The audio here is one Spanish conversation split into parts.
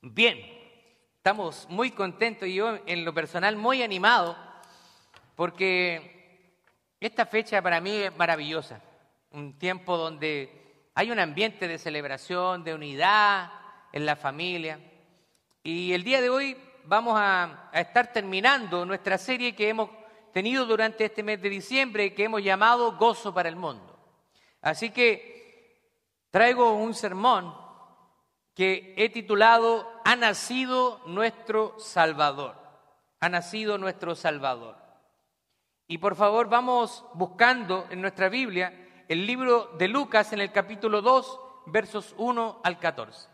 Bien, estamos muy contentos y yo en lo personal muy animado porque esta fecha para mí es maravillosa, un tiempo donde hay un ambiente de celebración, de unidad en la familia y el día de hoy vamos a, estar terminando nuestra serie que hemos tenido durante este mes de diciembre que hemos llamado Gozo para el Mundo. Así que traigo un sermón que he titulado Ha nacido nuestro Salvador. Ha nacido nuestro Salvador. Y por favor vamos buscando en nuestra Biblia el libro de Lucas en el capítulo 2, versos 1 al 14.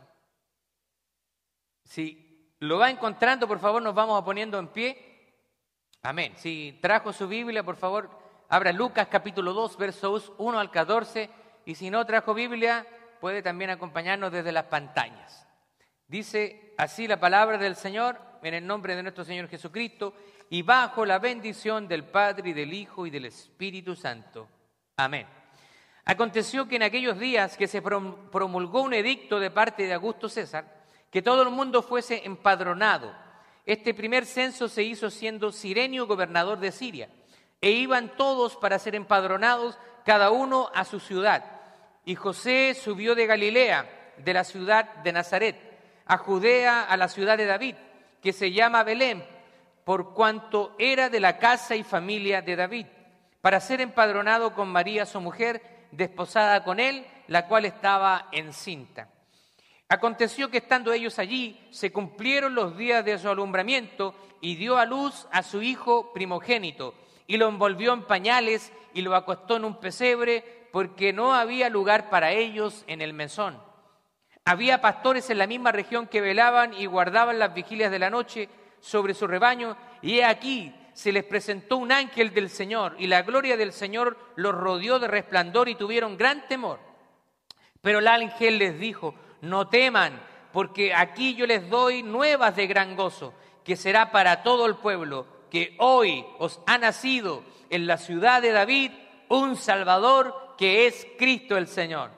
Si lo va encontrando, por favor nos vamos a poniendo en pie. Amén. Si trajo su Biblia, por favor, abra Lucas capítulo 2, versos 1 al 14. Y si no trajo Biblia, puede también acompañarnos desde las pantallas. Dice así la palabra del Señor en el nombre de nuestro Señor Jesucristo y bajo la bendición del Padre y del Hijo y del Espíritu Santo. Amén. Aconteció que en aquellos días que se promulgó un edicto de parte de Augusto César, que todo el mundo fuese empadronado. Este primer censo se hizo siendo Sirenio gobernador de Siria, e iban todos para ser empadronados, cada uno a su ciudad. Y José subió de Galilea, de la ciudad de Nazaret, a Judea, a la ciudad de David, que se llama Belén, por cuanto era de la casa y familia de David, para ser empadronado con María su mujer, desposada con él, la cual estaba encinta. Aconteció que estando ellos allí, se cumplieron los días de su alumbramiento y dio a luz a su hijo primogénito, y lo envolvió en pañales y lo acostó en un pesebre porque no había lugar para ellos en el mesón. Había pastores en la misma región que velaban y guardaban las vigilias de la noche sobre su rebaño, y he aquí se les presentó un ángel del Señor, y la gloria del Señor los rodeó de resplandor y tuvieron gran temor. Pero el ángel les dijo, no teman, porque aquí yo les doy nuevas de gran gozo, que será para todo el pueblo, que hoy os ha nacido en la ciudad de David un Salvador que es Cristo el Señor.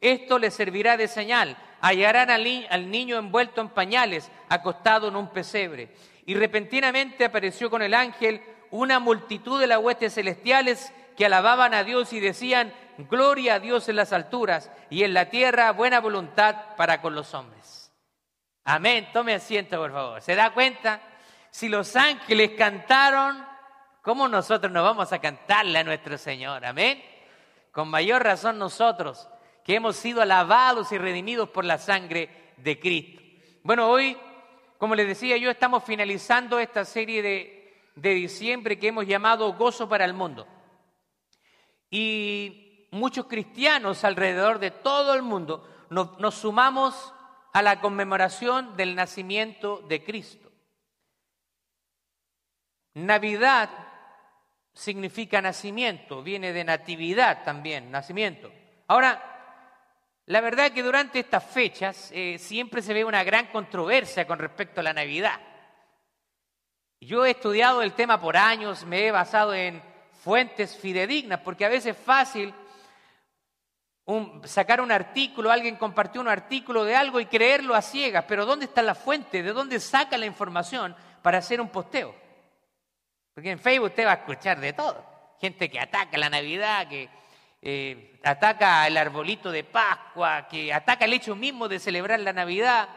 Esto les servirá de señal. Hallarán al, niño envuelto en pañales, acostado en un pesebre. Y repentinamente apareció con el ángel una multitud de las huestes celestiales que alababan a Dios y decían, Gloria a Dios en las alturas y en la tierra buena voluntad para con los hombres. Amén. Tome asiento, por favor. ¿Se da cuenta? Si los ángeles cantaron, ¿cómo nosotros no vamos a cantarle a nuestro Señor? Amén. Con mayor razón nosotros, que hemos sido alabados y redimidos por la sangre de Cristo. Bueno, hoy, como les decía yo, estamos finalizando esta serie de, de diciembre que hemos llamado Gozo para el Mundo. Y muchos cristianos alrededor de todo el mundo nos, nos sumamos a la conmemoración del nacimiento de Cristo. Navidad significa nacimiento, viene de natividad también, nacimiento. Ahora, la verdad es que durante estas fechas eh, siempre se ve una gran controversia con respecto a la Navidad. Yo he estudiado el tema por años, me he basado en fuentes fidedignas, porque a veces es fácil sacar un artículo, alguien compartió un artículo de algo y creerlo a ciegas, pero ¿dónde está la fuente? ¿De dónde saca la información para hacer un posteo? Porque en Facebook usted va a escuchar de todo. Gente que ataca la Navidad, que eh, ataca el arbolito de Pascua, que ataca el hecho mismo de celebrar la Navidad.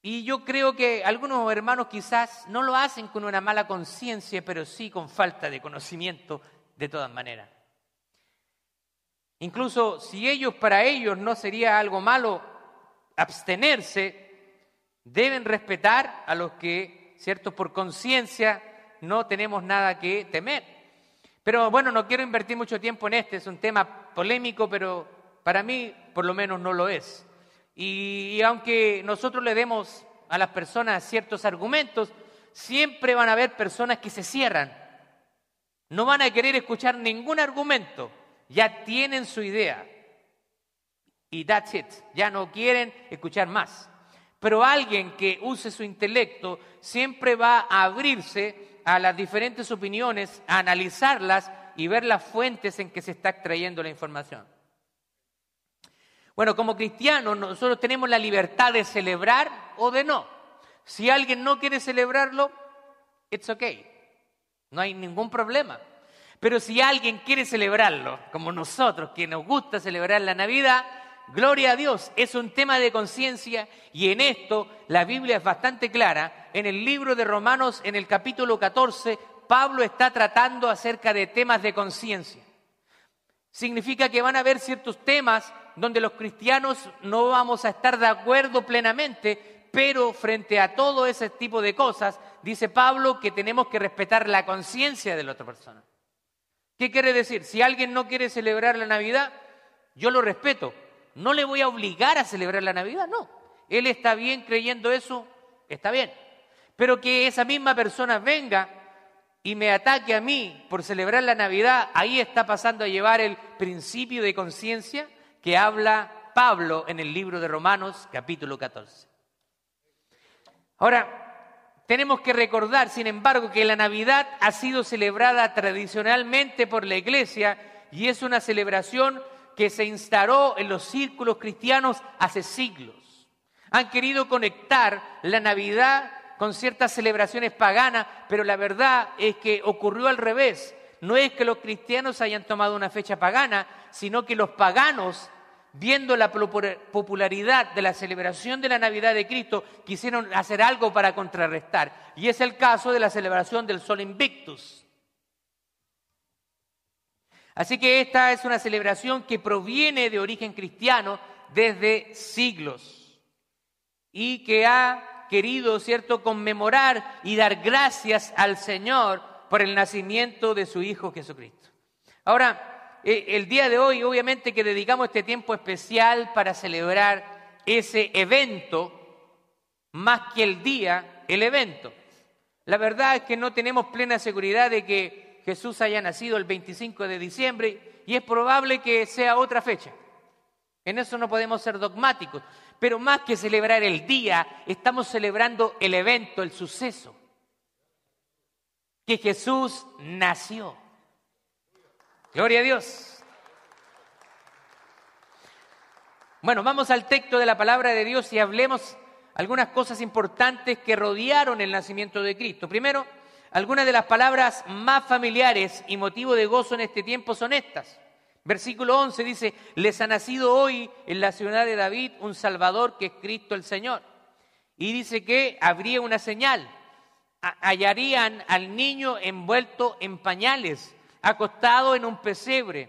Y yo creo que algunos hermanos quizás no lo hacen con una mala conciencia, pero sí con falta de conocimiento de todas maneras. Incluso si ellos, para ellos no sería algo malo abstenerse, deben respetar a los que ¿cierto? Por conciencia no tenemos nada que temer. Pero bueno, no quiero invertir mucho tiempo en este, es un tema polémico, pero para mí por lo menos no lo es. Y, aunque nosotros le demos a las personas ciertos argumentos, siempre van a haber personas que se cierran. No van a querer escuchar ningún argumento, ya tienen su idea. Y that's it, ya no quieren escuchar más. Pero alguien que use su intelecto siempre va a abrirse a las diferentes opiniones, a analizarlas y ver las fuentes en que se está extrayendo la información. Bueno, como cristianos nosotros tenemos la libertad de celebrar o de no. Si alguien no quiere celebrarlo, it's okay. No hay ningún problema. Pero si alguien quiere celebrarlo, como nosotros, que nos gusta celebrar la Navidad, gloria a Dios, es un tema de conciencia y en esto la Biblia es bastante clara. En el libro de Romanos, en el capítulo 14, Pablo está tratando acerca de temas de conciencia. Significa que van a haber ciertos temas donde los cristianos no vamos a estar de acuerdo plenamente, pero frente a todo ese tipo de cosas, dice Pablo que tenemos que respetar la conciencia de la otra persona. ¿Qué quiere decir? Si alguien no quiere celebrar la Navidad, yo lo respeto. No le voy a obligar a celebrar la Navidad, no. Él está bien creyendo eso, está bien. Pero que esa misma persona venga y me ataque a mí por celebrar la Navidad, ahí está pasando a llevar el principio de conciencia que habla Pablo en el libro de Romanos capítulo 14. Ahora, tenemos que recordar, sin embargo, que la Navidad ha sido celebrada tradicionalmente por la Iglesia y es una celebración que se instaló en los círculos cristianos hace siglos. Han querido conectar la Navidad con ciertas celebraciones paganas, pero la verdad es que ocurrió al revés. No es que los cristianos hayan tomado una fecha pagana, sino que los paganos, viendo la popularidad de la celebración de la Navidad de Cristo, quisieron hacer algo para contrarrestar. Y es el caso de la celebración del Sol Invictus. Así que esta es una celebración que proviene de origen cristiano desde siglos y que ha querido, ¿cierto?, conmemorar y dar gracias al Señor por el nacimiento de su Hijo Jesucristo. Ahora, eh, el día de hoy, obviamente que dedicamos este tiempo especial para celebrar ese evento, más que el día, el evento. La verdad es que no tenemos plena seguridad de que Jesús haya nacido el 25 de diciembre y es probable que sea otra fecha. En eso no podemos ser dogmáticos, pero más que celebrar el día, estamos celebrando el evento, el suceso, que Jesús nació. Gloria a Dios. Bueno, vamos al texto de la palabra de Dios y hablemos algunas cosas importantes que rodearon el nacimiento de Cristo. Primero, algunas de las palabras más familiares y motivo de gozo en este tiempo son estas. Versículo 11 dice, les ha nacido hoy en la ciudad de David un Salvador que es Cristo el Señor. Y dice que habría una señal, hallarían al niño envuelto en pañales acostado en un pesebre.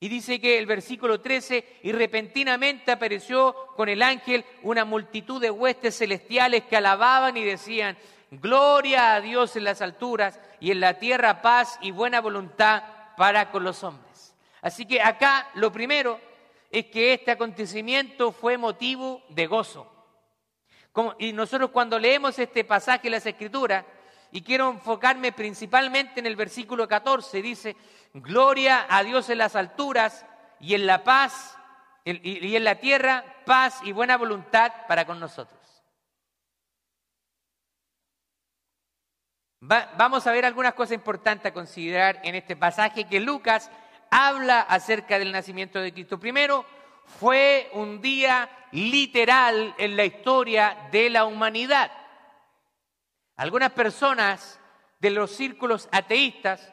Y dice que el versículo 13, y repentinamente apareció con el ángel una multitud de huestes celestiales que alababan y decían, gloria a Dios en las alturas y en la tierra paz y buena voluntad para con los hombres. Así que acá lo primero es que este acontecimiento fue motivo de gozo. y nosotros cuando leemos este pasaje de las Escrituras, y quiero enfocarme principalmente en el versículo 14. Dice, gloria a Dios en las alturas y en la paz, y en la tierra, paz y buena voluntad para con nosotros. Vamos a ver algunas cosas importantes a considerar en este pasaje que Lucas habla acerca del nacimiento de Cristo. Primero, fue un día literal en la historia de la humanidad. Algunas personas de los círculos ateístas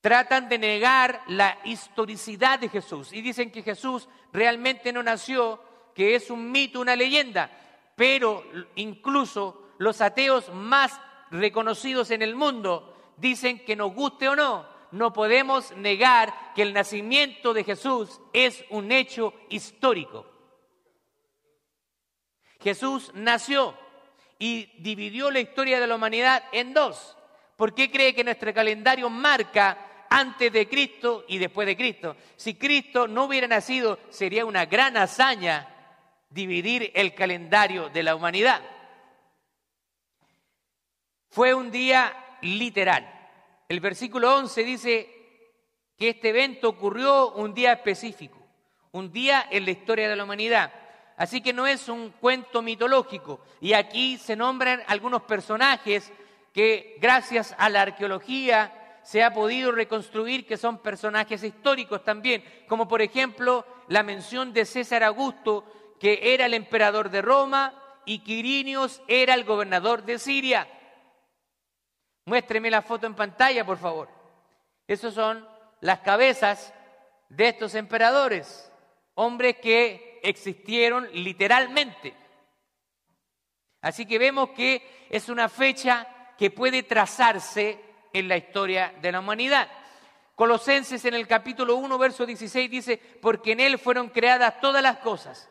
tratan de negar la historicidad de Jesús y dicen que Jesús realmente no nació, que es un mito, una leyenda, pero incluso los ateos más reconocidos en el mundo dicen que nos guste o no, no podemos negar que el nacimiento de Jesús es un hecho histórico. Jesús nació, y dividió la historia de la humanidad en dos. ¿Por qué cree que nuestro calendario marca antes de Cristo y después de Cristo? Si Cristo no hubiera nacido, sería una gran hazaña dividir el calendario de la humanidad. Fue un día literal. El versículo 11 dice que este evento ocurrió un día específico, un día en la historia de la humanidad. Así que no es un cuento mitológico. Y aquí se nombran algunos personajes que gracias a la arqueología se ha podido reconstruir que son personajes históricos también, como por ejemplo la mención de César Augusto, que era el emperador de Roma, y Quirinios era el gobernador de Siria. Muéstreme la foto en pantalla, por favor. Esas son las cabezas de estos emperadores, hombres que existieron literalmente. Así que vemos que es una fecha que puede trazarse en la historia de la humanidad. Colosenses en el capítulo 1, verso 16 dice, porque en Él fueron creadas todas las cosas,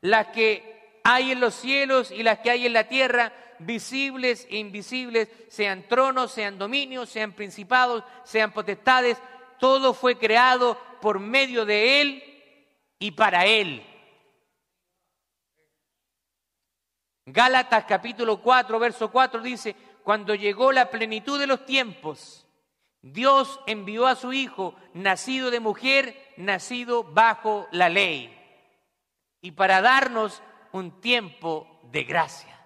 las que hay en los cielos y las que hay en la tierra, visibles e invisibles, sean tronos, sean dominios, sean principados, sean potestades, todo fue creado por medio de Él y para Él. Gálatas capítulo 4, verso 4 dice, cuando llegó la plenitud de los tiempos, Dios envió a su Hijo, nacido de mujer, nacido bajo la ley, y para darnos un tiempo de gracia.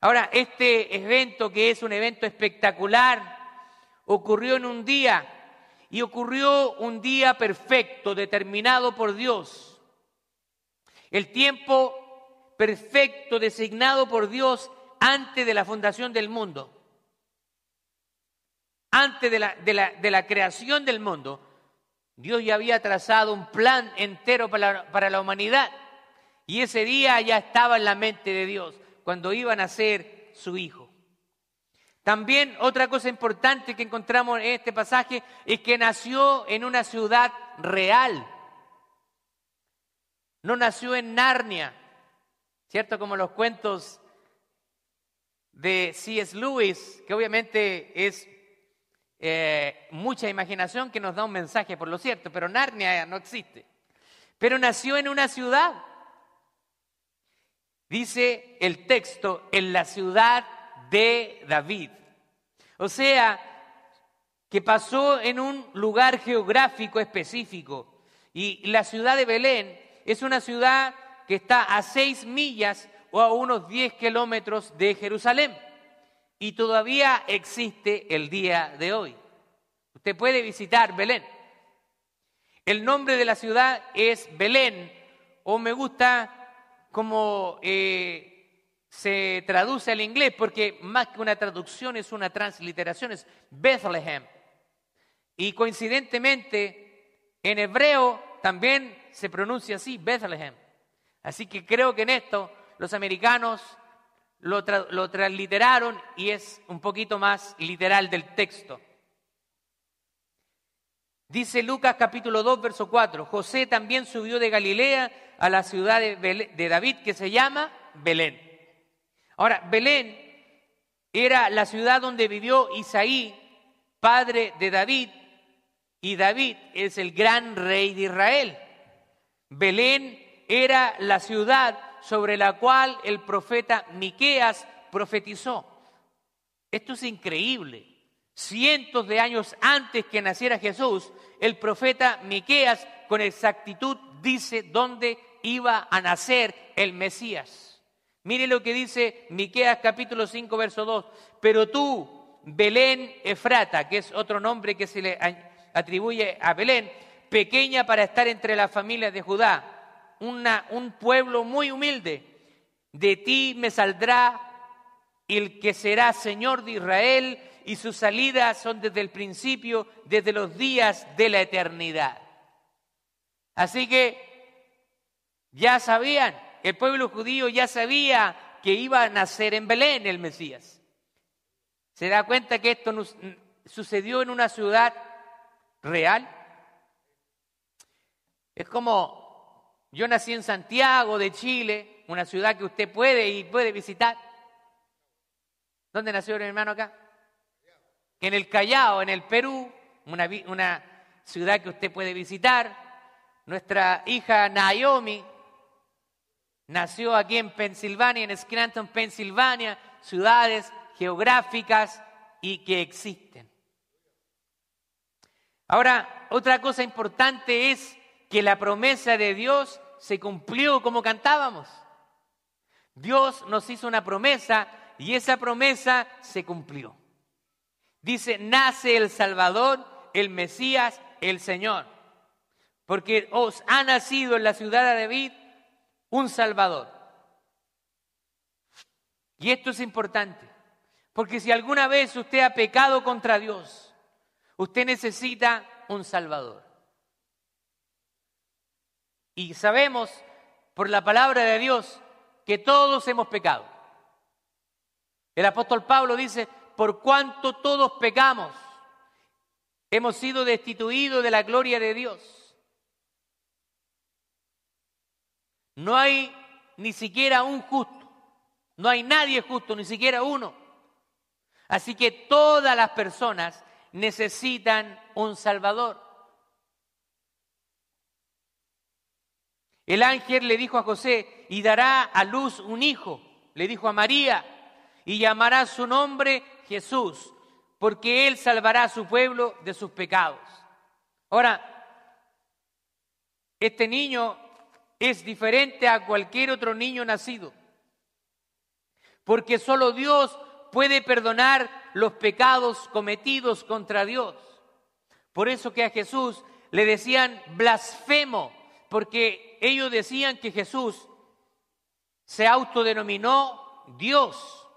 Ahora, este evento que es un evento espectacular, ocurrió en un día y ocurrió un día perfecto, determinado por Dios. El tiempo perfecto designado por Dios antes de la fundación del mundo. Antes de la, creación del mundo, Dios ya había trazado un plan entero para la humanidad. Y ese día ya estaba en la mente de Dios, cuando iban a ser su hijo. También otra cosa importante que encontramos en este pasaje es que nació en una ciudad real. No nació en Narnia, ¿cierto? Como los cuentos de C.S. Lewis, que obviamente es eh, mucha imaginación que nos da un mensaje, por lo cierto, pero Narnia no existe. Pero nació en una ciudad. Dice el texto, en la ciudad de David. O sea, que pasó en un lugar geográfico específico. Y la ciudad de Belén es una ciudad que está a seis millas o a unos diez kilómetros de Jerusalén. Y todavía existe el día de hoy. Usted puede visitar Belén. El nombre de la ciudad es Belén, o me gusta como eh, se traduce al inglés porque más que una traducción es una transliteración, es Bethlehem. Y coincidentemente en hebreo también se pronuncia así, Bethlehem. Así que creo que en esto los americanos lo, lo transliteraron y es un poquito más literal del texto. Dice Lucas capítulo 2, verso 4, José también subió de Galilea a la ciudad de David que se llama Belén Ahora, Belén era la ciudad donde vivió Isaí, padre de David, y David es el gran rey de Israel. Belén era la ciudad sobre la cual el profeta Miqueas profetizó. Esto es increíble. Cientos de años antes que naciera Jesús, el profeta Miqueas con exactitud dice dónde iba a nacer el Mesías. Mire lo que dice Miqueas capítulo 5 verso 2. Pero tú, Belén Efrata, que es otro nombre que se le atribuye a Belén, pequeña para estar entre las familias de Judá, una, un pueblo muy humilde, de ti me saldrá el que será Señor de Israel y sus salidas son desde el principio, desde los días de la eternidad. Así que ya sabían, el pueblo judío ya sabía que iba a nacer en Belén el Mesías. ¿Se da cuenta que esto sucedió en una ciudad real? Es como yo nací en Santiago de Chile, una ciudad que usted puede y puede visitar. ¿Dónde nació mi hermano acá? En el Callao, en el Perú, una, una ciudad que usted puede visitar. Nuestra hija Naomi Nació aquí en Pensilvania, en Scranton, Pensilvania, ciudades geográficas y que existen. Ahora, otra cosa importante es que la promesa de Dios se cumplió como cantábamos. Dios nos hizo una promesa y esa promesa se cumplió. Dice, nace el Salvador, el Mesías, el Señor. Porque os ha nacido en la ciudad de David un Salvador. Y esto es importante, porque si alguna vez usted ha pecado contra Dios, usted necesita un Salvador. Y sabemos por la palabra de Dios que todos hemos pecado. El apóstol Pablo dice, por cuanto todos pecamos, hemos sido destituidos de la gloria de Dios. No hay ni siquiera un justo, no hay nadie justo, ni siquiera uno. Así que todas las personas necesitan un Salvador. El ángel le dijo a José, y dará a luz un hijo, le dijo a María, y llamará su nombre Jesús, porque él salvará a su pueblo de sus pecados. Ahora, este niño es diferente a cualquier otro niño nacido, porque solo Dios puede perdonar los pecados cometidos contra Dios. Por eso que a Jesús le decían blasfemo, porque ellos decían que Jesús se autodenominó Dios.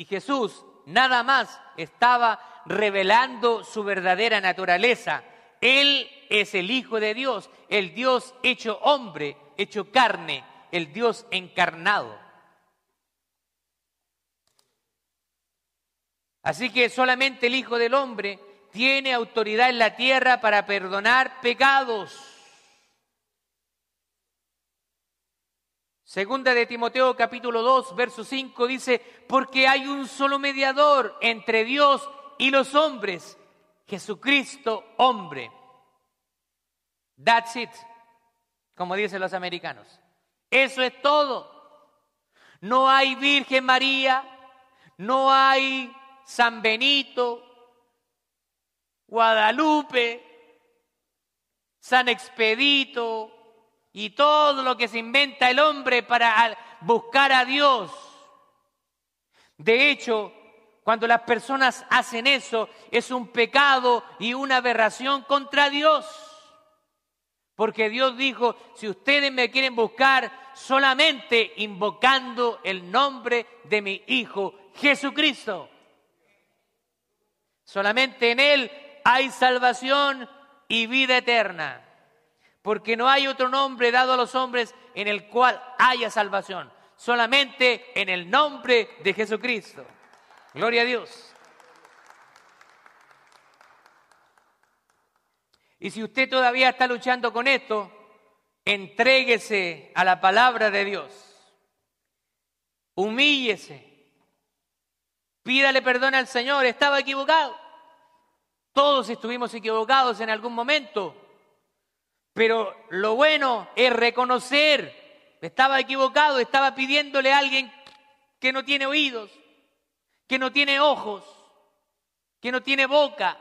Y Jesús nada más estaba revelando su verdadera naturaleza. Él es el Hijo de Dios, el Dios hecho hombre, hecho carne, el Dios encarnado. Así que solamente el Hijo del Hombre tiene autoridad en la tierra para perdonar pecados. Segunda de Timoteo capítulo 2, verso 5 dice, porque hay un solo mediador entre Dios y los hombres, Jesucristo hombre. That's it, como dicen los americanos. Eso es todo. No hay Virgen María, no hay San Benito, Guadalupe, San Expedito, y todo lo que se inventa el hombre para buscar a Dios. De hecho, cuando las personas hacen eso, es un pecado y una aberración contra Dios. Porque Dios dijo, si ustedes me quieren buscar, solamente invocando el nombre de mi Hijo Jesucristo. Solamente en Él hay salvación y vida eterna porque no hay otro nombre dado a los hombres en el cual haya salvación, solamente en el nombre de Jesucristo. Gloria a Dios. Y si usted todavía está luchando con esto, entréguese a la palabra de Dios. Humíllese. Pídale perdón al Señor, estaba equivocado. Todos estuvimos equivocados en algún momento. Pero lo bueno es reconocer, estaba equivocado, estaba pidiéndole a alguien que no tiene oídos, que no tiene ojos, que no tiene boca,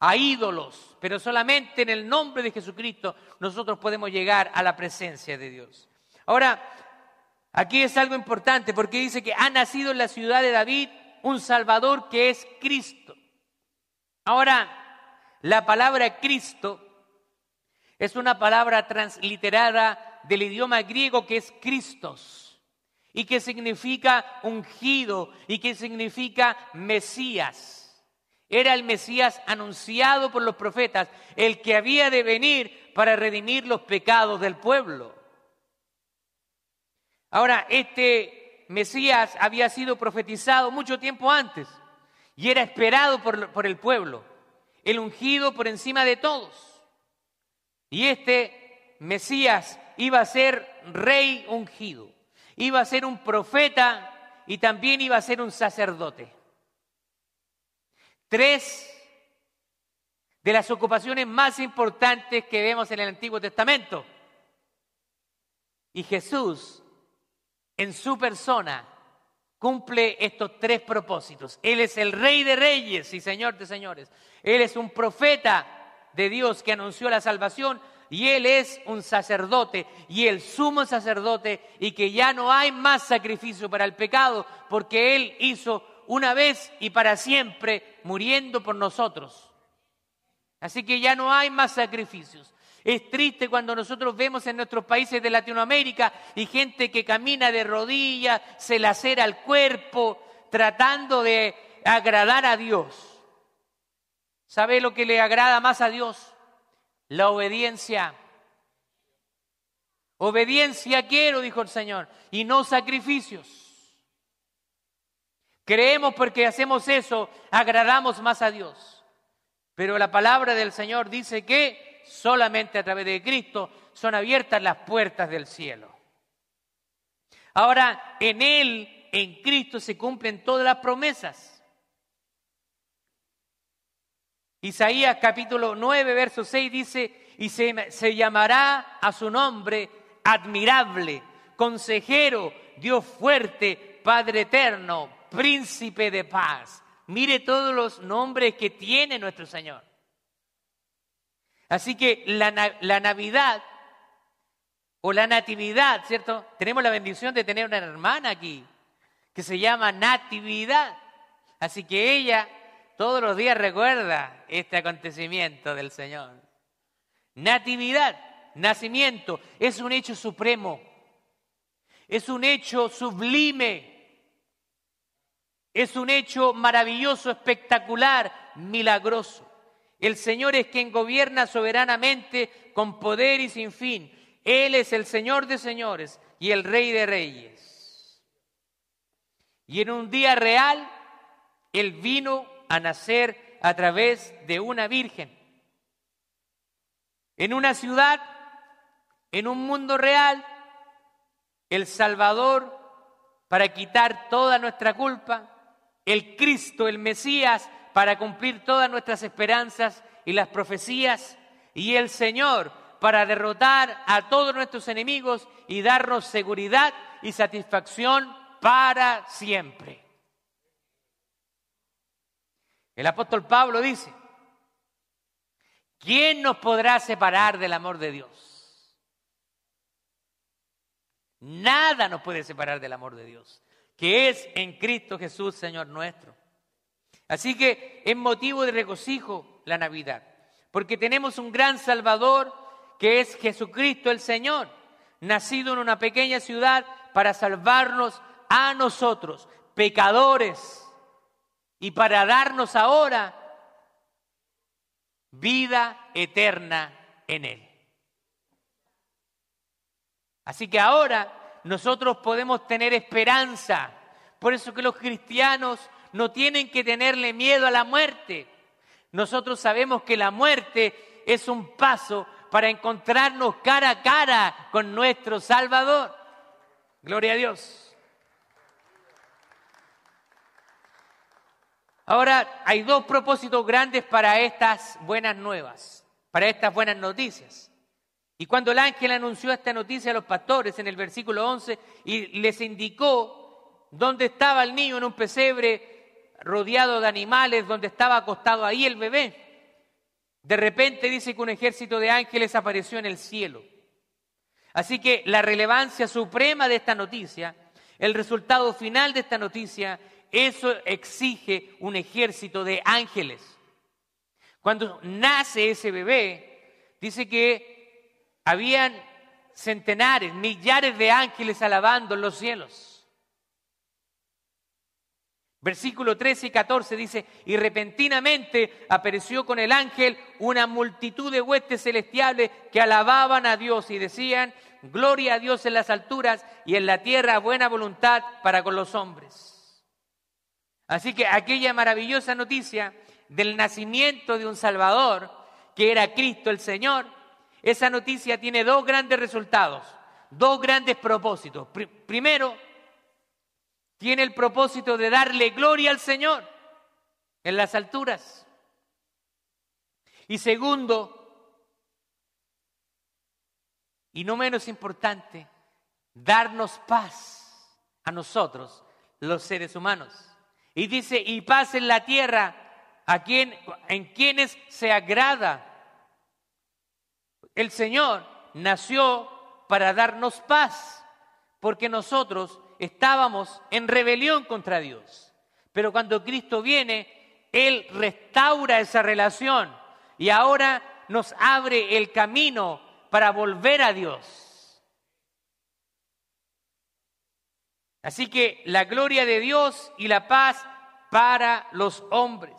a ídolos, pero solamente en el nombre de Jesucristo nosotros podemos llegar a la presencia de Dios. Ahora, aquí es algo importante porque dice que ha nacido en la ciudad de David un Salvador que es Cristo. Ahora, la palabra Cristo es una palabra transliterada del idioma griego que es Christos y que significa ungido y que significa Mesías. Era el Mesías anunciado por los profetas, el que había de venir para redimir los pecados del pueblo. Ahora, este Mesías había sido profetizado mucho tiempo antes y era esperado por, por el pueblo el ungido por encima de todos. Y este Mesías iba a ser rey ungido, iba a ser un profeta y también iba a ser un sacerdote. Tres de las ocupaciones más importantes que vemos en el Antiguo Testamento. Y Jesús, en su persona, cumple estos tres propósitos. Él es el rey de reyes y señor de señores. Él es un profeta de Dios que anunció la salvación y Él es un sacerdote y el sumo sacerdote y que ya no hay más sacrificio para el pecado porque Él hizo una vez y para siempre muriendo por nosotros. Así que ya no hay más sacrificios. Es triste cuando nosotros vemos en nuestros países de Latinoamérica y gente que camina de rodillas, se lacera el cuerpo, tratando de agradar a Dios. ¿Sabe lo que le agrada más a Dios? La obediencia. Obediencia quiero, dijo el Señor, y no sacrificios. Creemos porque hacemos eso, agradamos más a Dios. Pero la palabra del Señor dice que solamente a través de Cristo son abiertas las puertas del cielo. Ahora, en Él, en Cristo, se cumplen todas las promesas. Isaías capítulo 9, verso 6 dice, y se, se llamará a su nombre admirable, consejero, Dios fuerte, Padre eterno, príncipe de paz. Mire todos los nombres que tiene nuestro Señor. Así que la, Navidad o la Natividad, ¿cierto? Tenemos la bendición de tener una hermana aquí que se llama Natividad. Así que ella todos los días recuerda este acontecimiento del Señor. Natividad, nacimiento, es un hecho supremo, es un hecho sublime es un hecho maravilloso, espectacular, milagroso. El Señor es quien gobierna soberanamente con poder y sin fin. Él es el Señor de señores y el Rey de reyes. Y en un día real, Él vino a nacer a través de una virgen. En una ciudad, en un mundo real, el Salvador, para quitar toda nuestra culpa, el Cristo, el Mesías, para cumplir todas nuestras esperanzas y las profecías, y el Señor para derrotar a todos nuestros enemigos y darnos seguridad y satisfacción para siempre. El apóstol Pablo dice, ¿quién nos podrá separar del amor de Dios? Nada nos puede separar del amor de Dios que es en Cristo Jesús, Señor nuestro. Así que es motivo de regocijo la Navidad, porque tenemos un gran Salvador que es Jesucristo el Señor, nacido en una pequeña ciudad para salvarnos a nosotros, pecadores, y para darnos ahora vida eterna en Él. Así que ahora nosotros podemos tener esperanza. Por eso que los cristianos no tienen que tenerle miedo a la muerte. Nosotros sabemos que la muerte es un paso para encontrarnos cara a cara con nuestro Salvador. Gloria a Dios. Ahora, hay dos propósitos grandes para estas buenas nuevas, para estas buenas noticias. Y cuando el ángel anunció esta noticia a los pastores en el versículo 11 y les indicó dónde estaba el niño en un pesebre rodeado de animales, donde estaba acostado ahí el bebé, de repente dice que un ejército de ángeles apareció en el cielo. Así que la relevancia suprema de esta noticia, el resultado final de esta noticia, eso exige un ejército de ángeles. Cuando nace ese bebé, dice que habían centenares, millares de ángeles alabando en los cielos. Versículo 13 y 14 dice, y repentinamente apareció con el ángel una multitud de huestes celestiales que alababan a Dios y decían, gloria a Dios en las alturas y en la tierra buena voluntad para con los hombres. Así que aquella maravillosa noticia del nacimiento de un Salvador, que era Cristo el Señor, esa noticia tiene dos grandes resultados, dos grandes propósitos. primero, tiene el propósito de darle gloria al Señor en las alturas. Y segundo, y no menos importante, darnos paz a nosotros, los seres humanos. Y dice, y paz en la tierra a quien, en quienes se agrada El Señor nació para darnos paz, porque nosotros estábamos en rebelión contra Dios. Pero cuando Cristo viene, Él restaura esa relación y ahora nos abre el camino para volver a Dios. Así que la gloria de Dios y la paz para los hombres.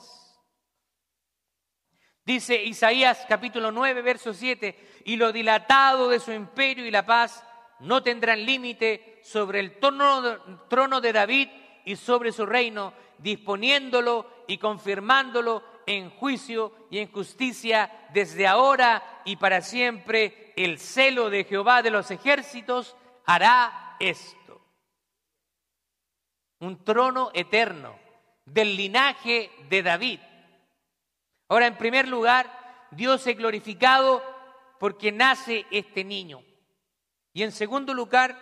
Dice Isaías capítulo 9, verso 7, y lo dilatado de su imperio y la paz no tendrán límite sobre el trono, de David y sobre su reino, disponiéndolo y confirmándolo en juicio y en justicia desde ahora y para siempre. El celo de Jehová de los ejércitos hará esto. Un trono eterno del linaje de David. Ahora, en primer lugar, Dios es glorificado porque nace este niño. Y en segundo lugar,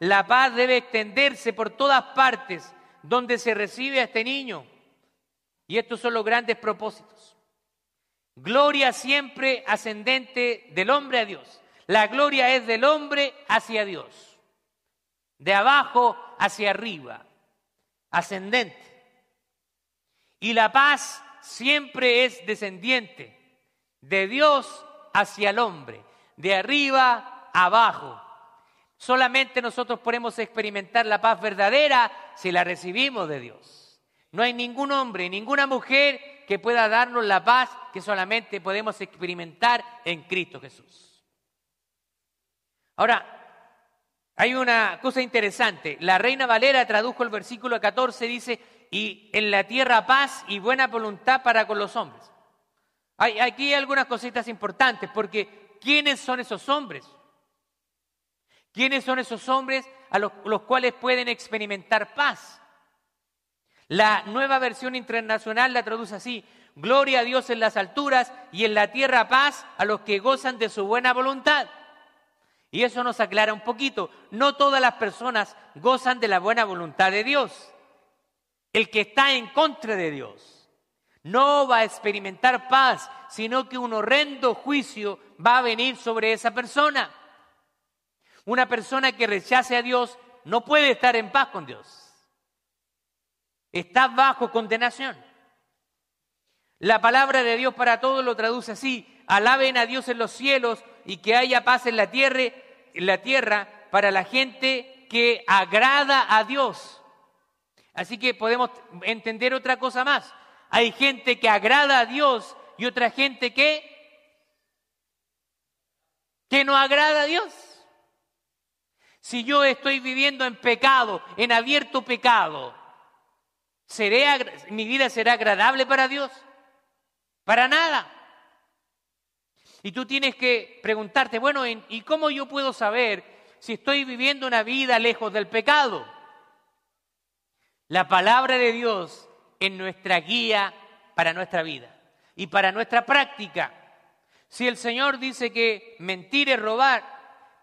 la paz debe extenderse por todas partes donde se recibe a este niño. Y estos son los grandes propósitos. Gloria siempre ascendente del hombre a Dios. La gloria es del hombre hacia Dios. De abajo hacia arriba. Ascendente. Y la paz siempre es descendiente. De Dios hacia el hombre. De arriba abajo. Solamente nosotros podemos experimentar la paz verdadera si la recibimos de Dios. No hay ningún hombre, ninguna mujer que pueda darnos la paz que solamente podemos experimentar en Cristo Jesús. Ahora, hay una cosa interesante. La Reina Valera tradujo el versículo 14, dice, y en la tierra paz y buena voluntad para con los hombres. Hay, aquí hay algunas cositas importantes, porque ¿quiénes son esos hombres? ¿Quiénes son esos hombres a los, cuales pueden experimentar paz? La nueva versión internacional la traduce así, gloria a Dios en las alturas y en la tierra paz a los que gozan de su buena voluntad. Y eso nos aclara un poquito, no todas las personas gozan de la buena voluntad de Dios. El que está en contra de Dios no va a experimentar paz, sino que un horrendo juicio va a venir sobre esa persona. Una persona que rechace a Dios no puede estar en paz con Dios. Está bajo condenación. La palabra de Dios para todos lo traduce así. Alaben a Dios en los cielos y que haya paz en la tierra, en la tierra para la gente que agrada a Dios. Así que podemos entender otra cosa más. Hay gente que agrada a Dios y otra gente que que no agrada a Dios. Si yo estoy viviendo en pecado, en abierto pecado, ¿mi vida será agradable para Dios? Para nada. Y tú tienes que preguntarte, bueno, ¿y cómo yo puedo saber si estoy viviendo una vida lejos del pecado? La palabra de Dios es nuestra guía para nuestra vida y para nuestra práctica. Si el Señor dice que mentir es robar,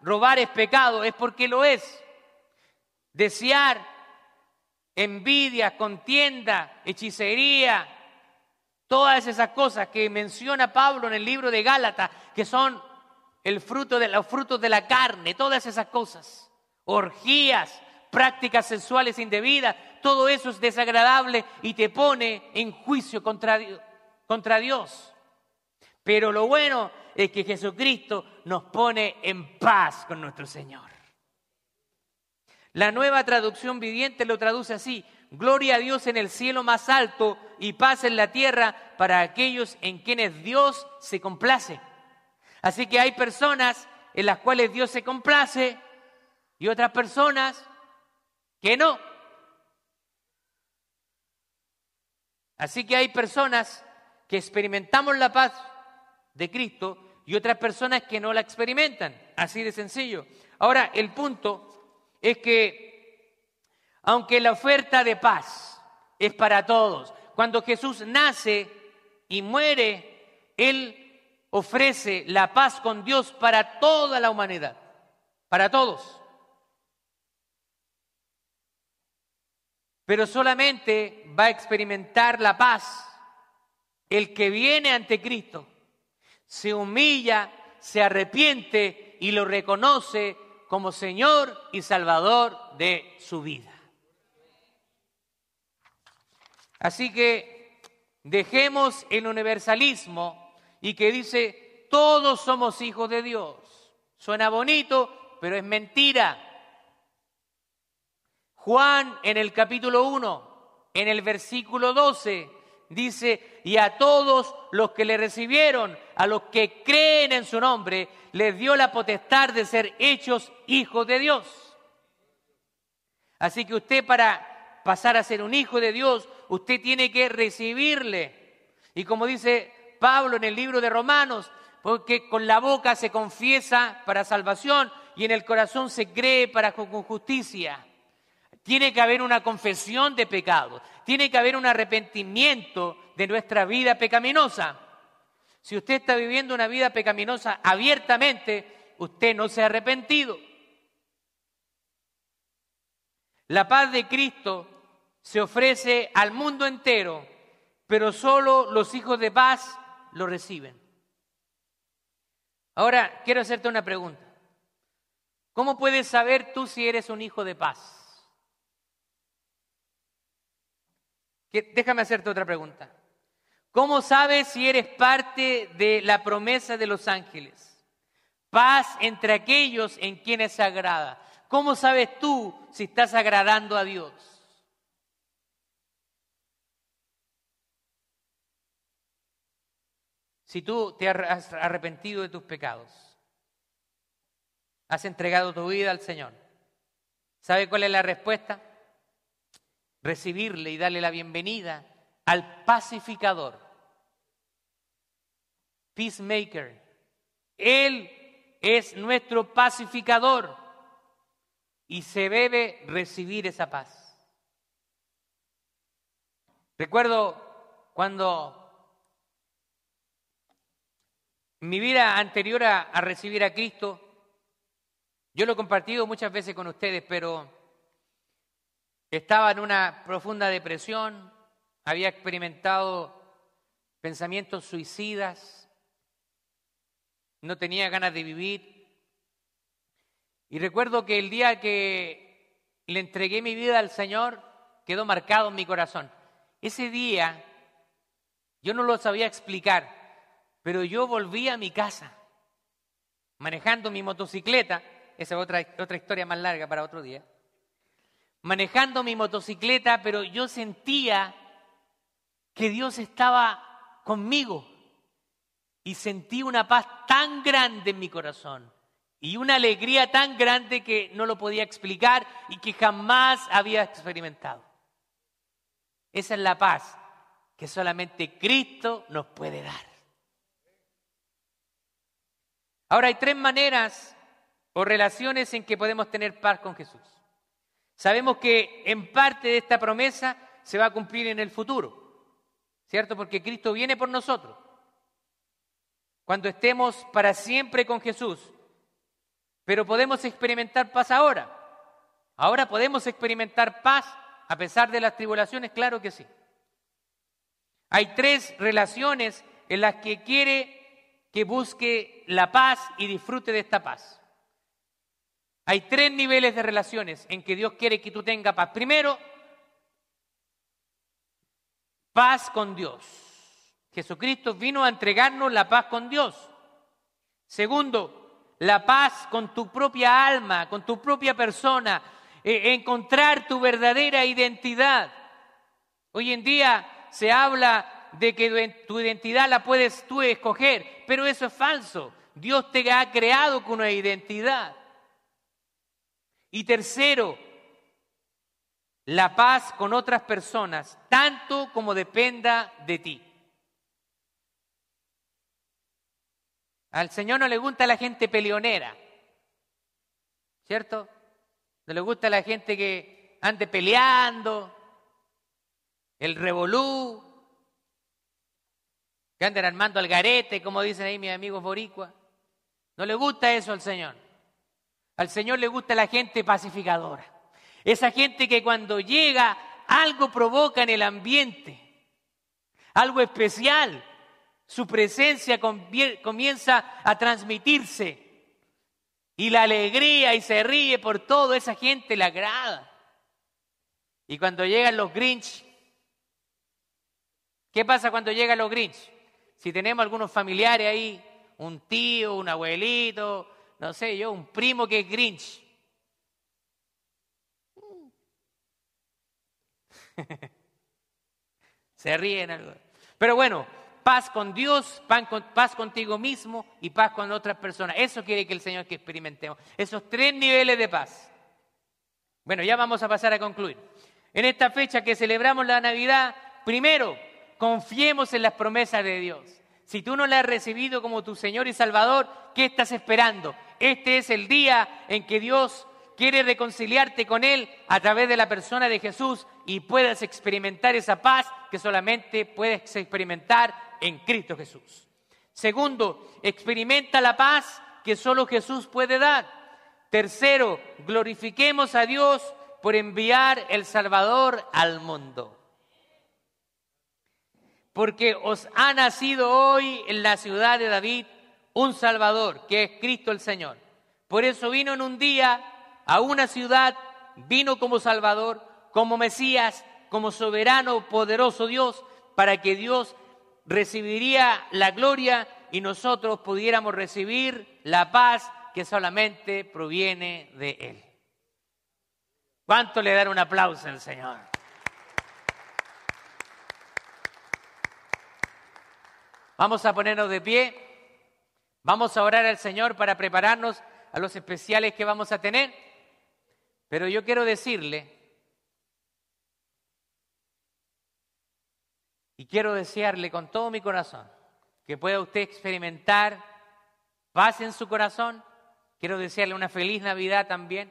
robar es pecado, es porque lo es. Desear, envidia, contienda, hechicería, todas esas cosas que menciona Pablo en el libro de Gálatas, que son el fruto de los frutos de la carne, todas esas cosas, orgías, prácticas sexuales indebidas, todo eso es desagradable y te pone en juicio contra, contra Dios. Pero lo bueno es que Jesucristo nos pone en paz con nuestro Señor. La nueva traducción viviente lo traduce así, gloria a Dios en el cielo más alto y paz en la tierra para aquellos en quienes Dios se complace. Así que hay personas en las cuales Dios se complace y otras personas que no. Así que hay personas que experimentamos la paz de Cristo y otras personas que no la experimentan. Así de sencillo. Ahora, el punto es que, aunque la oferta de paz es para todos, cuando Jesús nace y muere, Él ofrece la paz con Dios para toda la humanidad, para todos. Pero solamente va a experimentar la paz el que viene ante Cristo se humilla se arrepiente y lo reconoce como Señor y Salvador de su vida. Así que dejemos el universalismo y que dice, todos somos hijos de Dios. Suena bonito, pero es mentira. Juan en el capítulo 1, en el versículo 12, dice, y a todos los que le recibieron, a los que creen en su nombre, les dio la potestad de ser hechos hijos de Dios. Así que usted para pasar a ser un hijo de Dios, usted tiene que recibirle. Y como dice Pablo en el libro de Romanos, porque con la boca se confiesa para salvación y en el corazón se cree para con justicia. Tiene que haber una confesión de pecado, tiene que haber un arrepentimiento de nuestra vida pecaminosa. Si usted está viviendo una vida pecaminosa abiertamente, usted no se ha arrepentido. La paz de Cristo se ofrece al mundo entero, pero solo los hijos de paz lo reciben. Ahora, quiero hacerte una pregunta. ¿Cómo puedes saber tú si eres un hijo de paz? Déjame hacerte otra pregunta. ¿Cómo sabes si eres parte de la promesa de los ángeles? Paz entre aquellos en quienes se agrada. ¿Cómo sabes tú si estás agradando a Dios? Si tú te has arrepentido de tus pecados, has entregado tu vida al Señor, ¿sabe cuál es la respuesta? recibirle y darle la bienvenida al pacificador, peacemaker. Él es nuestro pacificador y se debe recibir esa paz. Recuerdo cuando mi vida anterior a, a recibir a Cristo, yo lo he compartido muchas veces con ustedes, pero estaba en una profunda depresión, había experimentado pensamientos suicidas, no tenía ganas de vivir. Y recuerdo que el día que le entregué mi vida al Señor, quedó marcado en mi corazón. Ese día yo no lo sabía explicar, pero yo volví a mi casa manejando mi motocicleta, esa es otra, otra historia más larga para otro día manejando mi motocicleta, pero yo sentía que Dios estaba conmigo y sentí una paz tan grande en mi corazón y una alegría tan grande que no lo podía explicar y que jamás había experimentado. Esa es la paz que solamente Cristo nos puede dar. Ahora hay tres maneras o relaciones en que podemos tener paz con Jesús. Sabemos que en parte de esta promesa se va a cumplir en el futuro, ¿cierto? Porque Cristo viene por nosotros. Cuando estemos para siempre con Jesús. Pero podemos experimentar paz ahora. Ahora podemos experimentar paz a pesar de las tribulaciones, claro que sí. Hay tres relaciones en las que quiere que busque la paz y disfrute de esta paz. Hay tres niveles de relaciones en que Dios quiere que tú tengas paz. Primero, paz con Dios. Jesucristo vino a entregarnos la paz con Dios. Segundo, la paz con tu propia alma, con tu propia persona, e encontrar tu verdadera identidad. Hoy en día se habla de que tu identidad la puedes tú escoger, pero eso es falso. Dios te ha creado con una identidad. Y tercero, la paz con otras personas, tanto como dependa de ti. Al Señor no le gusta la gente peleonera, ¿cierto? No le gusta la gente que ande peleando, el revolú, que anden armando al garete, como dicen ahí mis amigos boricua. No le gusta eso al Señor. Al Señor le gusta la gente pacificadora. Esa gente que cuando llega algo provoca en el ambiente, algo especial. Su presencia comienza a transmitirse. Y la alegría y se ríe por todo, esa gente le agrada. Y cuando llegan los Grinch, ¿qué pasa cuando llegan los Grinch? Si tenemos algunos familiares ahí, un tío, un abuelito, no sé yo, un primo que es Grinch. Se ríen. Pero bueno, paz con Dios, paz contigo mismo y paz con otras personas. Eso quiere que el Señor que experimentemos. Esos tres niveles de paz. Bueno, ya vamos a pasar a concluir. En esta fecha que celebramos la Navidad, primero, confiemos en las promesas de Dios. Si tú no la has recibido como tu Señor y Salvador, ¿qué estás esperando? Este es el día en que Dios quiere reconciliarte con Él a través de la persona de Jesús y puedas experimentar esa paz que solamente puedes experimentar en Cristo Jesús. Segundo, experimenta la paz que solo Jesús puede dar. Tercero, glorifiquemos a Dios por enviar el Salvador al mundo. Porque os ha nacido hoy en la ciudad de David un Salvador, que es Cristo el Señor. Por eso vino en un día a una ciudad, vino como Salvador, como Mesías, como soberano, poderoso Dios, para que Dios recibiría la gloria y nosotros pudiéramos recibir la paz que solamente proviene de Él. ¿Cuánto le dan un aplauso al Señor? Vamos a ponernos de pie. Vamos a orar al Señor para prepararnos a los especiales que vamos a tener. Pero yo quiero decirle Y quiero desearle con todo mi corazón que pueda usted experimentar paz en su corazón. Quiero desearle una feliz Navidad también.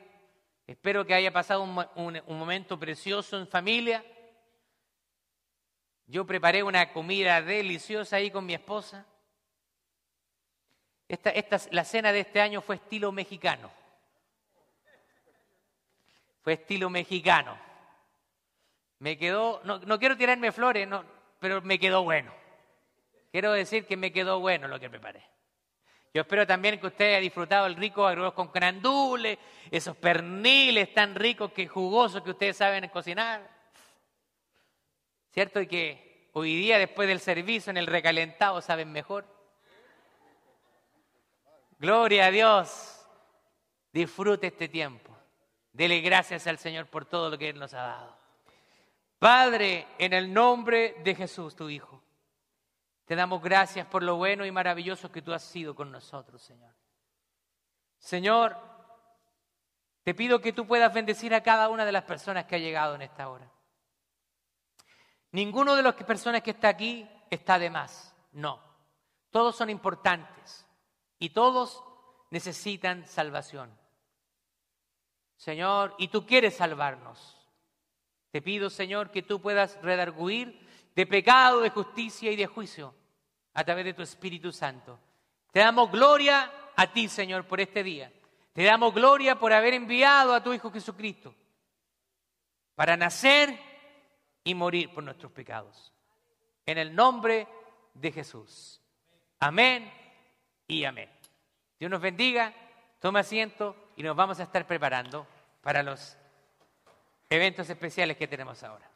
Espero que haya pasado un, momento precioso en familia. Yo preparé una comida deliciosa ahí con mi esposa. Esta, esta, la cena de este año fue estilo mexicano. Fue estilo mexicano. Me quedó, no, no quiero tirarme flores, no, pero me quedó bueno. Quiero decir que me quedó bueno lo que preparé. Yo espero también que usted haya disfrutado el rico arroz con grandules, esos perniles tan ricos que jugosos que ustedes saben cocinar. ¿Cierto? Y que hoy día, después del servicio, en el recalentado, saben mejor. Gloria a Dios. Disfrute este tiempo. Dele gracias al Señor por todo lo que Él nos ha dado. Padre, en el nombre de Jesús, tu Hijo, te damos gracias por lo bueno y maravilloso que tú has sido con nosotros, Señor. Señor, te pido que tú puedas bendecir a cada una de las personas que ha llegado en esta hora. Ninguno de las personas que está aquí está de más, no. Todos son importantes y todos necesitan salvación. Señor, y tú quieres salvarnos. Te pido, Señor, que tú puedas redarguir de pecado, de justicia y de juicio a través de tu Espíritu Santo. Te damos gloria a ti, Señor, por este día. Te damos gloria por haber enviado a tu Hijo Jesucristo para nacer y morir por nuestros pecados. En el nombre de Jesús. Amén y amén. Dios nos bendiga, toma asiento y nos vamos a estar preparando para los eventos especiales que tenemos ahora.